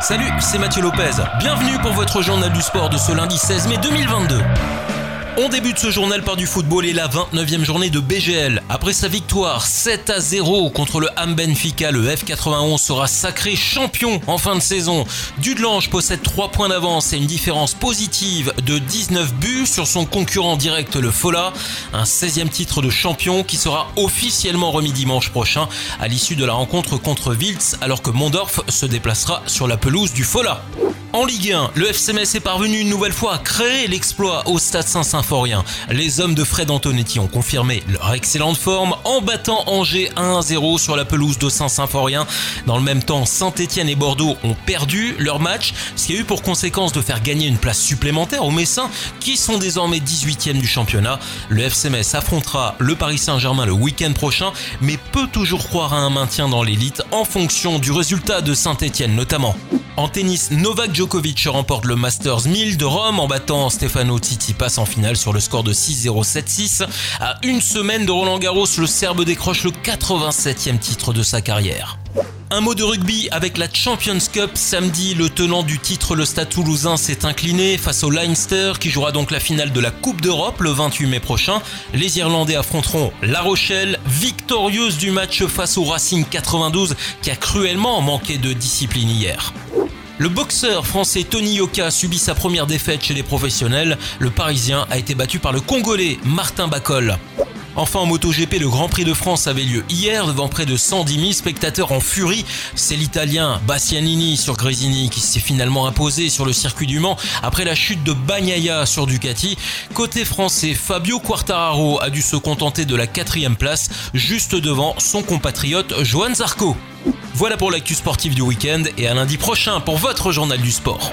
Salut, c'est Mathieu Lopez. Bienvenue pour votre journal du sport de ce lundi 16 mai 2022. On débute ce journal par du football et la 29e journée de BGL. Après sa victoire 7 à 0 contre le Ham Benfica, le F91 sera sacré champion en fin de saison. Dudelange possède 3 points d'avance et une différence positive de 19 buts sur son concurrent direct le Fola. Un 16e titre de champion qui sera officiellement remis dimanche prochain à l'issue de la rencontre contre Wiltz alors que Mondorf se déplacera sur la pelouse du Fola. En Ligue 1, le FC Metz est parvenu une nouvelle fois à créer l'exploit au Stade Saint-Symphorien. Les hommes de Fred Antonetti ont confirmé leur excellente forme en battant Angers 1-0 sur la pelouse de Saint-Symphorien. Dans le même temps, Saint-Etienne et Bordeaux ont perdu leur match, ce qui a eu pour conséquence de faire gagner une place supplémentaire aux Messins qui sont désormais 18e du championnat. Le FC Metz affrontera le Paris Saint-Germain le week-end prochain, mais peut toujours croire à un maintien dans l'élite en fonction du résultat de Saint-Etienne notamment. En tennis, Novak Djokovic remporte le Masters 1000 de Rome en battant Stefano Tsitsipas en finale sur le score de 6-0 7-6. À une semaine de Roland Garros, le Serbe décroche le 87e titre de sa carrière. Un mot de rugby avec la Champions Cup. Samedi, le tenant du titre, le Stade toulousain, s'est incliné face au Leinster qui jouera donc la finale de la Coupe d'Europe le 28 mai prochain. Les Irlandais affronteront La Rochelle, victorieuse du match face au Racing 92 qui a cruellement manqué de discipline hier. Le boxeur français Tony Yoka subit sa première défaite chez les professionnels. Le Parisien a été battu par le Congolais Martin Bacol. Enfin en MotoGP, le Grand Prix de France avait lieu hier devant près de 110 000 spectateurs en furie. C'est l'Italien Bastianini sur Gresini qui s'est finalement imposé sur le circuit du Mans après la chute de Bagnaia sur Ducati. Côté français, Fabio Quartararo a dû se contenter de la quatrième place, juste devant son compatriote Johan Zarco. Voilà pour l'actu sportive du week-end et à lundi prochain pour votre journal du sport.